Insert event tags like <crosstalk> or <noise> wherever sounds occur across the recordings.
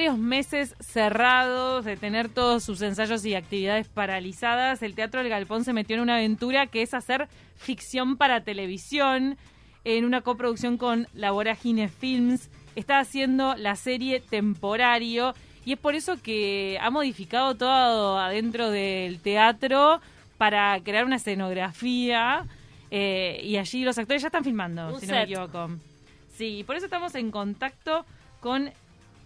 varios meses cerrados, de tener todos sus ensayos y actividades paralizadas, el Teatro del Galpón se metió en una aventura que es hacer ficción para televisión en una coproducción con La Vorágine Films. Está haciendo la serie Temporario y es por eso que ha modificado todo adentro del teatro para crear una escenografía eh, y allí los actores ya están filmando, Un si no me equivoco. Sí, por eso estamos en contacto con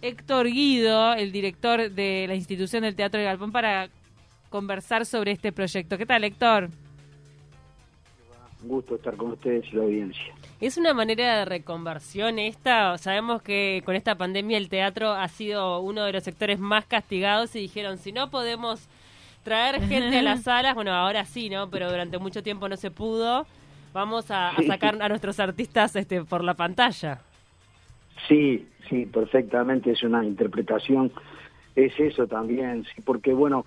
Héctor Guido, el director de la institución del Teatro de Galpón, para conversar sobre este proyecto. ¿Qué tal, Héctor? Un gusto estar con ustedes y la audiencia. ¿Es una manera de reconversión esta? Sabemos que con esta pandemia el teatro ha sido uno de los sectores más castigados y dijeron, si no podemos traer gente a las <laughs> salas, bueno, ahora sí, ¿no? Pero durante mucho tiempo no se pudo. Vamos a, a sacar a nuestros artistas este, por la pantalla. Sí, sí, perfectamente, es una interpretación, es eso también, sí, porque bueno,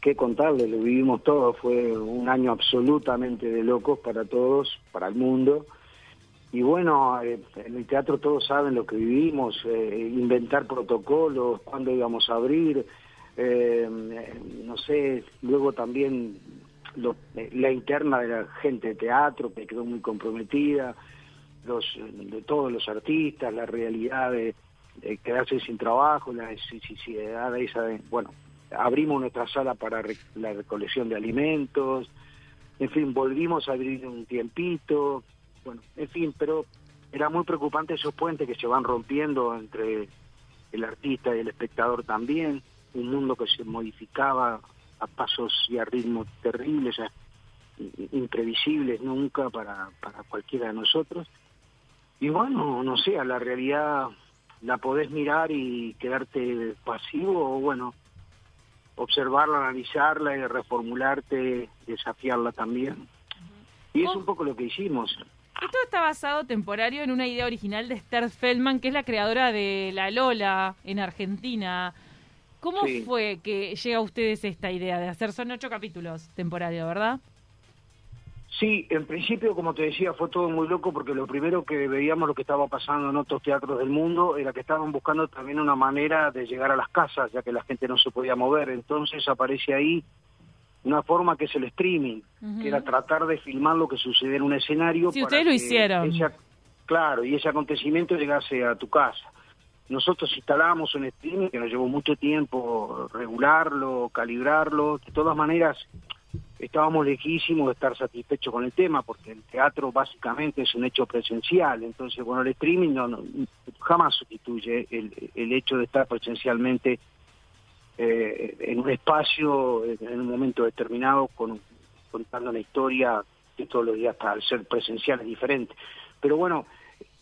qué contarle, lo vivimos todos, fue un año absolutamente de locos para todos, para el mundo, y bueno, eh, en el teatro todos saben lo que vivimos, eh, inventar protocolos, cuándo íbamos a abrir, eh, no sé, luego también lo- eh, la interna de la gente de teatro que quedó muy comprometida, los, de todos los artistas, la realidad de, de quedarse sin trabajo, la necesidad esa de, bueno, abrimos nuestra sala para la recolección de alimentos, en fin, volvimos a abrir un tiempito, bueno, en fin, pero era muy preocupante esos puentes que se van rompiendo entre el artista y el espectador también, un mundo que se modificaba a pasos y a ritmos terribles, imprevisibles nunca para, para cualquiera de nosotros. Y bueno, no sé, a la realidad la podés mirar y quedarte pasivo o bueno, observarla, analizarla y reformularte, desafiarla también. Y es un poco lo que hicimos. Esto está basado temporario en una idea original de Esther Feldman, que es la creadora de La Lola en Argentina. ¿Cómo Sí. fue que llega a ustedes esta idea de hacer, son ocho capítulos temporario, verdad? Sí, en principio, como te decía, fue todo muy loco porque lo primero que veíamos lo que estaba pasando en otros teatros del mundo era que estaban buscando también una manera de llegar a las casas, ya que la gente no se podía mover. Entonces aparece ahí una forma que es el streaming, que era tratar de filmar lo que sucede en un escenario. Sí, para ustedes lo que hicieron. ese claro, y ese acontecimiento llegase a tu casa. Nosotros instalamos un streaming que nos llevó mucho tiempo regularlo, calibrarlo. De todas maneras, estábamos lejísimos de estar satisfechos con el tema, porque el teatro básicamente es un hecho presencial. Entonces, bueno, el streaming no, no- jamás sustituye el, hecho de estar presencialmente eh, en un espacio, en un momento determinado, con, contando una historia que todos los días, al ser presencial, es diferente. Pero bueno,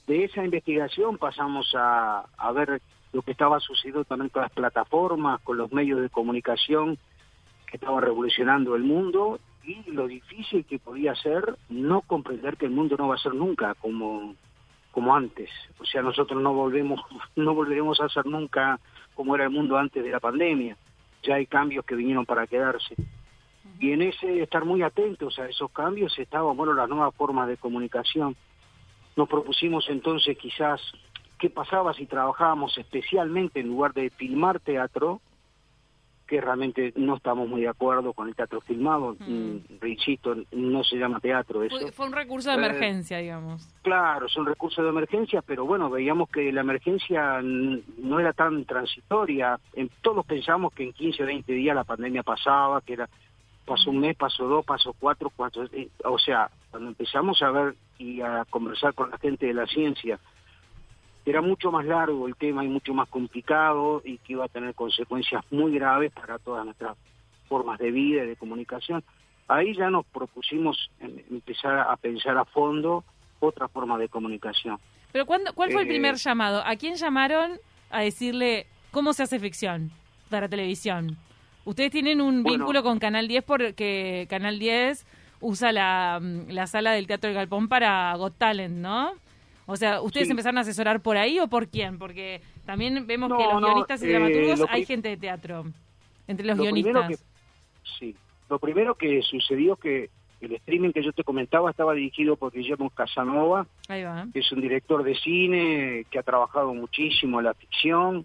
de esa investigación pasamos a, a ver lo que estaba sucediendo también con las plataformas, con los medios de comunicación que estaban revolucionando el mundo y lo difícil que podía ser no comprender que el mundo no va a ser nunca como como antes. O sea, nosotros no volvemos <laughs> no volveremos a ser nunca como era el mundo antes de la pandemia. Ya hay cambios que vinieron para quedarse. Y en ese estar muy atentos a esos cambios estaban, bueno, las nuevas formas de comunicación. Nos propusimos entonces quizás qué pasaba si trabajábamos especialmente en lugar de filmar teatro, que realmente no estamos muy de acuerdo con el teatro filmado, mm, insisto, no se llama teatro eso. Fue, fue un recurso de Eh, emergencia, digamos. Claro, son recursos de emergencia, pero bueno, veíamos que la emergencia no era tan transitoria. En, todos pensamos que en 15 o 20 días la pandemia pasaba, que era pasó un mes, pasó dos, pasó cuatro, cuatro. eh, o sea, cuando empezamos a ver y a conversar con la gente de la ciencia, era mucho más largo el tema y mucho más complicado y que iba a tener consecuencias muy graves para todas nuestras formas de vida y de comunicación. Ahí ya nos propusimos em- empezar a pensar a fondo otra forma de comunicación. Pero ¿cuándo, ¿cuál fue el Eh, primer llamado? ¿A quién llamaron a decirle cómo se hace ficción para televisión? Ustedes tienen un Bueno. vínculo con Canal 10 porque Canal 10 usa la, mm, la sala del Teatro del Galpón para Got Talent, ¿no? O sea, ¿ustedes Sí. empezaron a asesorar por ahí o por quién? Porque también vemos No, que los no, guionistas y eh, dramaturgos hay gente de teatro entre los Lo guionistas. que- sí, lo primero que sucedió que el streaming que yo te comentaba estaba dirigido por Guillermo Casanova, que es un director de cine que ha trabajado muchísimo en la ficción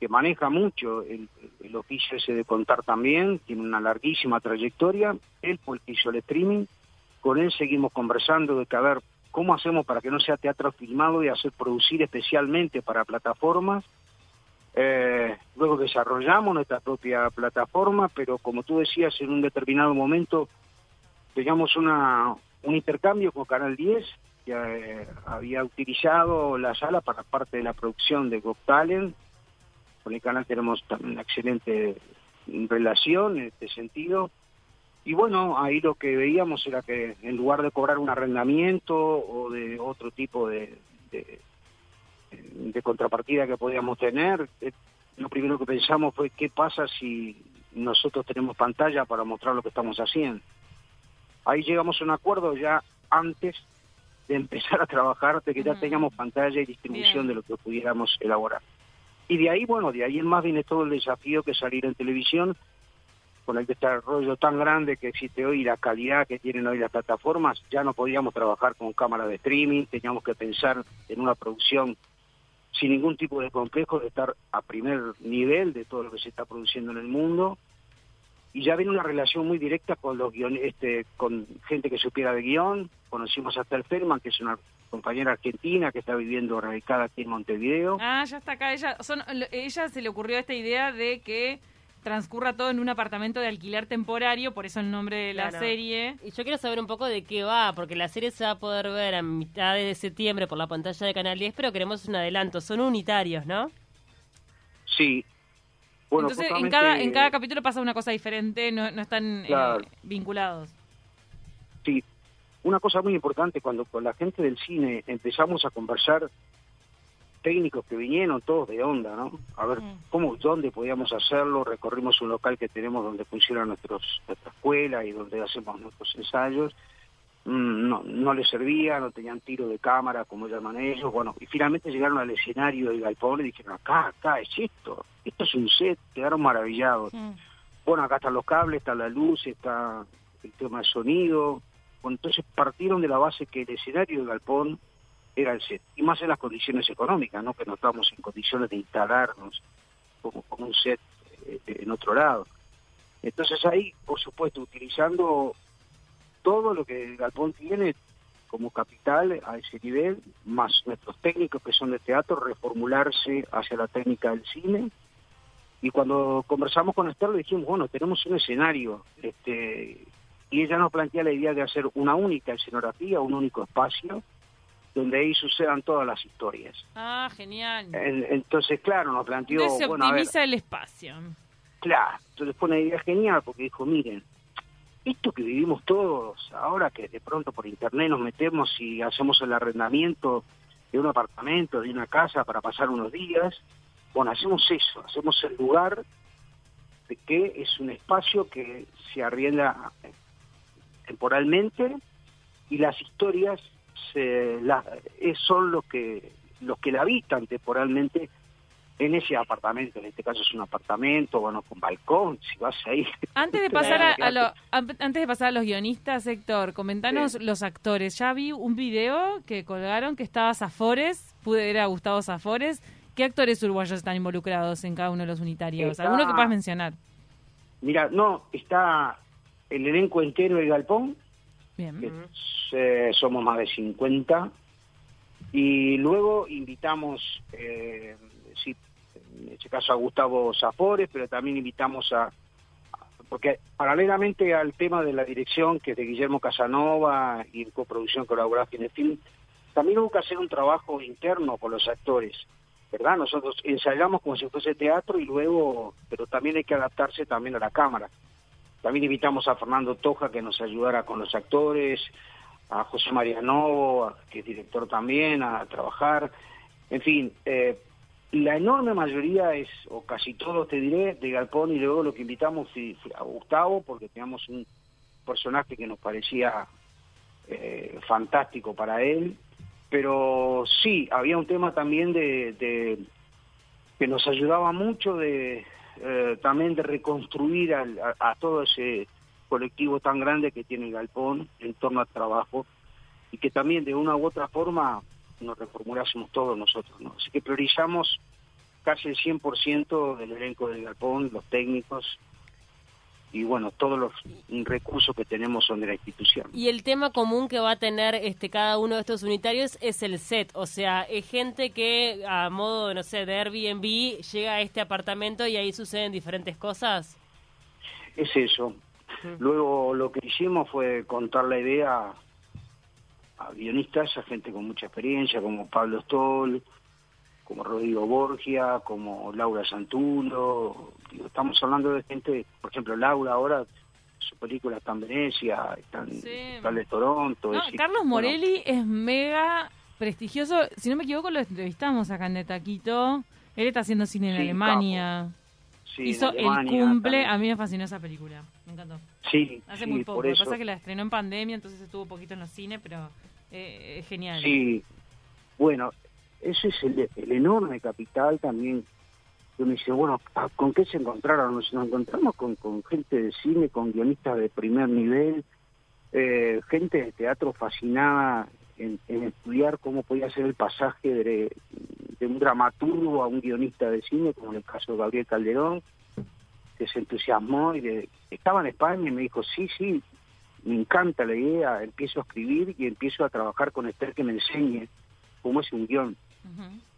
que maneja mucho el, el oficio ese de contar también, tiene una larguísima trayectoria, él fue el que hizo el streaming, con él seguimos conversando de que a ver cómo hacemos para que no sea teatro filmado y hacer producir especialmente para plataformas. Eh, luego desarrollamos nuestra propia plataforma, pero como tú decías, en un determinado momento teníamos una, un intercambio con Canal 10, que eh, había utilizado la sala para parte de la producción de Got Talent. Con el canal tenemos también una excelente relación en este sentido. Y bueno, ahí lo que veíamos era que en lugar de cobrar un arrendamiento o de otro tipo de, de, contrapartida que podíamos tener, eh, lo primero que pensamos fue qué pasa si nosotros tenemos pantalla para mostrar lo que estamos haciendo. Ahí llegamos a un acuerdo ya antes de empezar a trabajar, de que ya teníamos pantalla y distribución de lo que pudiéramos elaborar. Y de ahí, bueno, de ahí en más viene todo el desafío que salir en televisión con el desarrollo tan grande que existe hoy y la calidad que tienen hoy las plataformas, ya no podíamos trabajar con cámaras de streaming, teníamos que pensar en una producción sin ningún tipo de complejo, de estar a primer nivel de todo lo que se está produciendo en el mundo. Y ya viene una relación muy directa con los este, con gente que supiera de guion. Conocimos a Esther Ferman, que es una compañera argentina que está viviendo radicada aquí en Montevideo. Ah, ya está acá. Ella, son, ella se le ocurrió esta idea de que transcurra todo en un apartamento de alquiler temporario, por eso el nombre de la serie. Y yo quiero saber un poco de qué va, porque la serie se va a poder ver a mitad de septiembre por la pantalla de Canal 10, pero queremos un adelanto. Son unitarios, ¿no? Sí. Bueno, Entonces, en, cada, en cada capítulo pasa una cosa diferente, no, no están eh, vinculados. Sí. Una cosa muy importante, cuando con la gente del cine empezamos a conversar técnicos que vinieron todos de onda, ¿no? A ver cómo, dónde podíamos hacerlo, recorrimos un local que tenemos donde funciona nuestros, nuestra escuela y donde hacemos nuestros ensayos, mm, no, no les servía, no tenían tiro de cámara como llaman ellos, bueno, y finalmente llegaron al escenario del galpón y dijeron, acá, acá es esto, esto es un set, quedaron maravillados. Bueno, acá están los cables, está la luz, está el tema de sonido, bueno, entonces partieron de la base que el escenario del galpón era el set. Y más en las condiciones económicas, ¿no? Que no estábamos en condiciones de instalarnos como, como un set eh, en otro lado. Entonces ahí, por supuesto, utilizando todo lo que Galpón tiene como capital a ese nivel, más nuestros técnicos que son de teatro, reformularse hacia la técnica del cine. Y cuando conversamos con Esther le dijimos, bueno, tenemos un escenario, este, y ella nos plantea la idea de hacer una única escenografía, un único espacio, donde ahí sucedan todas las historias. Ah, genial. entonces, claro, nos planteó... Entonces se optimiza el espacio. Claro, entonces fue una idea genial porque dijo, miren, esto que vivimos todos, ahora que de pronto por internet nos metemos y hacemos el arrendamiento de un apartamento, de una casa para pasar unos días, bueno, hacemos eso, hacemos el lugar de que es un espacio que se arrienda temporalmente y las historias se, la, son los que los que la habitan temporalmente en ese apartamento, en este caso es un apartamento, bueno, con balcón, si vas ahí. Antes de <laughs> pasar a, antes de pasar a los guionistas, Héctor, comentanos los actores. Ya vi un video que colgaron que estaba Zafores, pude ver a Gustavo Zafores. ¿Qué actores uruguayos están involucrados en cada uno de los unitarios? ¿Alguno que puedas mencionar? Mira, no, está el elenco entero de Galpón, eh, somos más de 50. Y luego invitamos, eh, sí, en este caso a Gustavo Zafores, pero también invitamos a, porque paralelamente al tema de la dirección, que es de Guillermo Casanova y en coproducción en el Film, también hubo que hacer un trabajo interno con los actores, ¿verdad? Nosotros ensayamos como si fuese teatro y luego, pero también hay que adaptarse también a la cámara. También invitamos a Fernando Toja que nos ayudara con los actores, a José María Novo, que es director también, a trabajar. En fin, eh, la enorme mayoría es, o casi todos te diré, de Galpón y luego lo que invitamos a Gustavo, porque teníamos un personaje que nos parecía eh, fantástico para él. Pero sí, había un tema también de que nos ayudaba mucho de, eh, también de reconstruir a, todo ese colectivo tan grande que tiene Galpón en torno al trabajo y que también de una u otra forma nos reformulásemos todos nosotros. ¿no? Así que priorizamos casi el 100% del elenco del galpón, los técnicos, y bueno, todos los recursos que tenemos son de la institución. Y el tema común que va a tener este cada uno de estos unitarios es el set, o sea, es gente que a modo, no sé, de Airbnb llega a este apartamento y ahí suceden diferentes cosas. Es eso. Luego lo que hicimos fue contar la idea a guionistas, a gente con mucha experiencia, como Pablo Stoll, como Rodrigo Borgia, como Laura Santulo. Estamos hablando de gente, por ejemplo, Laura ahora, su película está en Venecia, está en, de Toronto. Carlos Morelli es mega prestigioso. Si no me equivoco, lo entrevistamos acá en De Taquito. Él está haciendo cine en Alemania. Hizo El Cumple. A mí me fascinó esa película. Me encantó. Sí. Hace muy poco. Lo que pasa es que la estrenó en pandemia, entonces estuvo poquito en los cines, pero eh, es genial. Sí. Bueno, ese es el, enorme capital también. Yo me dice, bueno, ¿con qué se encontraron? Nos, encontramos con, gente de cine, con guionistas de primer nivel, eh, gente de teatro fascinada en, estudiar cómo podía ser el pasaje de, un dramaturgo a un guionista de cine, como en el caso de Gabriel Calderón, que se entusiasmó y de, estaba en España y me dijo, sí, sí, me encanta la idea, empiezo a escribir y empiezo a trabajar con Esther que me enseñe cómo es un guion.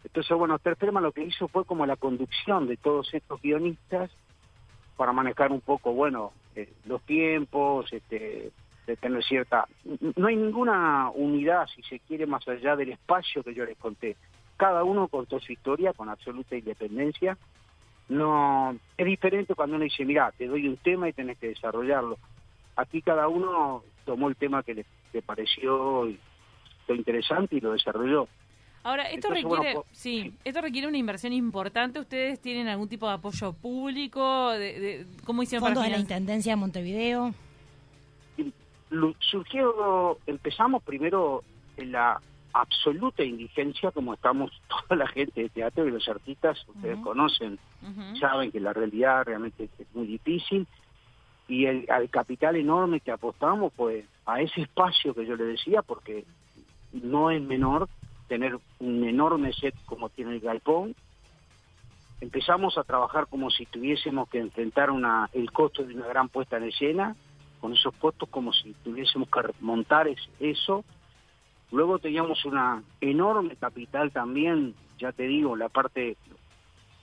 Entonces, bueno, Esther lo que hizo fue como la conducción de todos estos guionistas para manejar un poco, bueno, eh, los tiempos, este, de tener cierta... No hay ninguna unidad, si se quiere, más allá del espacio que yo les conté. Cada uno contó su historia con absoluta independencia. No Es diferente cuando uno dice, mira, te doy un tema y tenés que desarrollarlo. Aquí cada uno tomó el tema que le, pareció interesante y lo desarrolló. Ahora, esto requiere, sí, esto requiere una inversión importante. ¿Ustedes tienen algún tipo de apoyo público? De, ¿Cómo hicieron ¿Fondos de la Intendencia de Montevideo? Surgió, empezamos primero en la absoluta indigencia, como estamos <laughs> toda la gente de teatro y los artistas, ustedes conocen, saben que la realidad realmente es muy difícil. Y el, al capital enorme que apostamos, pues a ese espacio que yo le decía, porque no es menor tener un enorme set como tiene el galpón. Empezamos a trabajar como si tuviésemos que enfrentar una, el costo de una gran puesta en escena, con esos costos como si tuviésemos que montar eso. Luego teníamos una enorme capital también, ya te digo, la parte,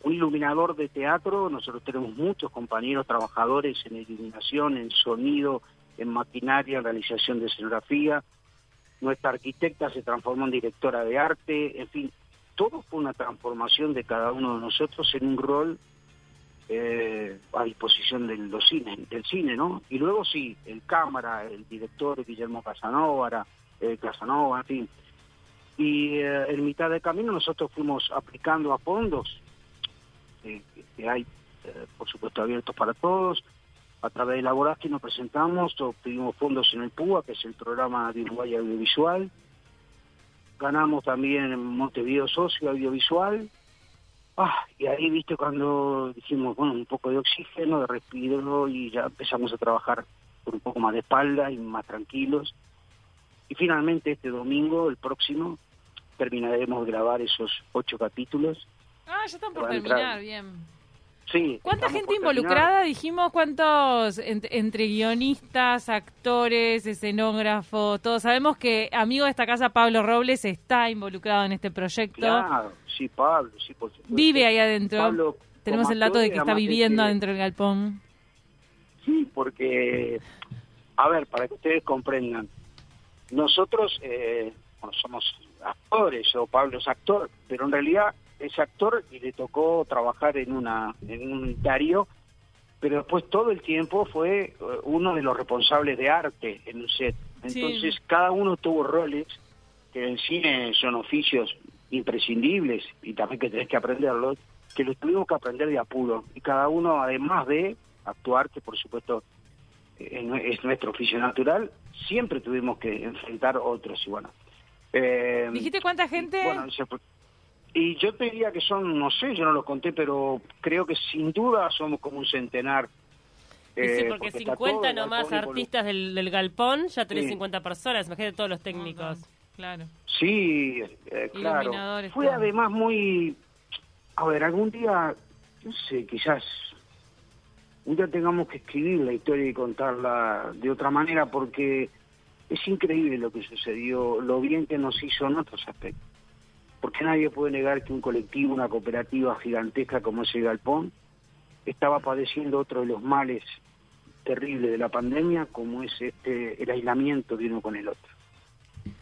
un iluminador de teatro, nosotros tenemos muchos compañeros trabajadores en iluminación, en sonido, en maquinaria, en realización de escenografía, nuestra arquitecta se transformó en directora de arte, en fin, todo fue una transformación de cada uno de nosotros en un rol eh, a disposición de los del cine, ¿no? Y luego sí, el cámara, el director Guillermo Casanova, eh, Casanova, en fin. Y eh, en mitad del camino nosotros fuimos aplicando a fondos, que hay, por supuesto, abiertos para todos, a través de la que nos presentamos, obtuvimos fondos en el PUA, que es el programa de Uruguay Audiovisual. Ganamos también en Montevideo Socio Audiovisual. Ah, y ahí, viste, cuando dijimos, bueno, un poco de oxígeno, de respiro, y ya empezamos a trabajar por un poco más de espalda y más tranquilos. Y finalmente este domingo, el próximo, terminaremos de grabar esos ocho capítulos. Ah, ya están por terminar, bien. Sí. ¿Cuánta gente involucrada? Dijimos cuántos entre guionistas, actores, escenógrafos, todos. Sabemos que amigo de esta casa, Pablo Robles, está involucrado en este proyecto. Claro, sí, Pablo, sí, por supuesto. Vive ahí adentro. Tenemos el dato de que está viviendo adentro del galpón. Sí, porque, a ver, para que ustedes comprendan, nosotros eh, somos actores, o Pablo es actor, pero en realidad es actor y le tocó trabajar en una en un unitario, pero después todo el tiempo fue eh, uno de los responsables de arte en un set. Entonces cada uno tuvo roles que en cine son oficios imprescindibles y también que tenés que aprenderlos, que los tuvimos que aprender de apuro. Y cada uno, además de actuar, que por supuesto eh, es nuestro oficio natural, siempre tuvimos que enfrentar otros. Y bueno, eh, ¿Dijiste cuánta gente? Bueno, y yo te diría que son, no sé, yo no lo conté, pero creo que sin duda somos como un centenar. sí, eh, porque, 50 nomás artistas del, galpón, ya tenés 50 personas, imagínate todos los técnicos. claro. Sí, eh, claro. Fue además muy, A ver, algún día, no sé, quizás un día tengamos que escribir la historia y contarla de otra manera porque es increíble lo que sucedió, lo bien que nos hizo en otros aspectos. Porque nadie puede negar que un colectivo, una cooperativa gigantesca como ese Galpón, estaba padeciendo otro de los males terribles de la pandemia, como es este el aislamiento de uno con el otro.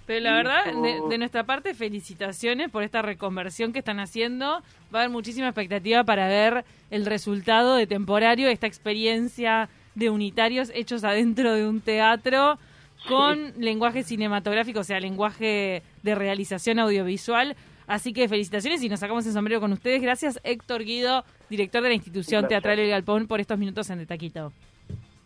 Pero la verdad, de, de nuestra parte, felicitaciones por esta reconversión que están haciendo. Va a haber muchísima expectativa para ver el resultado de temporario, esta experiencia de unitarios hechos adentro de un teatro con lenguaje cinematográfico, o sea, lenguaje de realización audiovisual. Así que felicitaciones y nos sacamos el sombrero con ustedes. Gracias, Héctor Guido, director de la institución placer. teatral El Galpón, por estos minutos en De Taquito.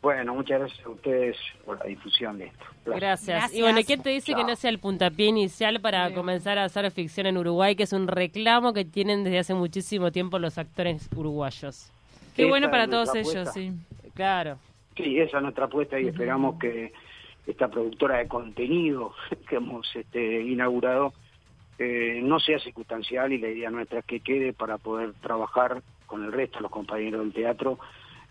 Bueno, muchas gracias a ustedes por la difusión de esto. Gracias. Gracias. Y bueno, ¿quién te dice que Chao. no sea el puntapié inicial para comenzar a hacer ficción en Uruguay, que es un reclamo que tienen desde hace muchísimo tiempo los actores uruguayos? Qué Esa bueno para todos nuestra ellos, apuesta. sí. Claro. Sí, esa es nuestra apuesta y esperamos que esta productora de contenido <laughs> que hemos este, inaugurado eh, no sea circunstancial y la idea nuestra es que quede para poder trabajar con el resto de los compañeros del teatro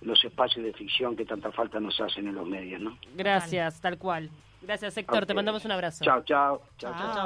los espacios de ficción que tanta falta nos hacen en los medios, ¿no? Gracias, tal cual. Gracias, Héctor. Te mandamos un abrazo. Chao, chao. chao, chao. Chao.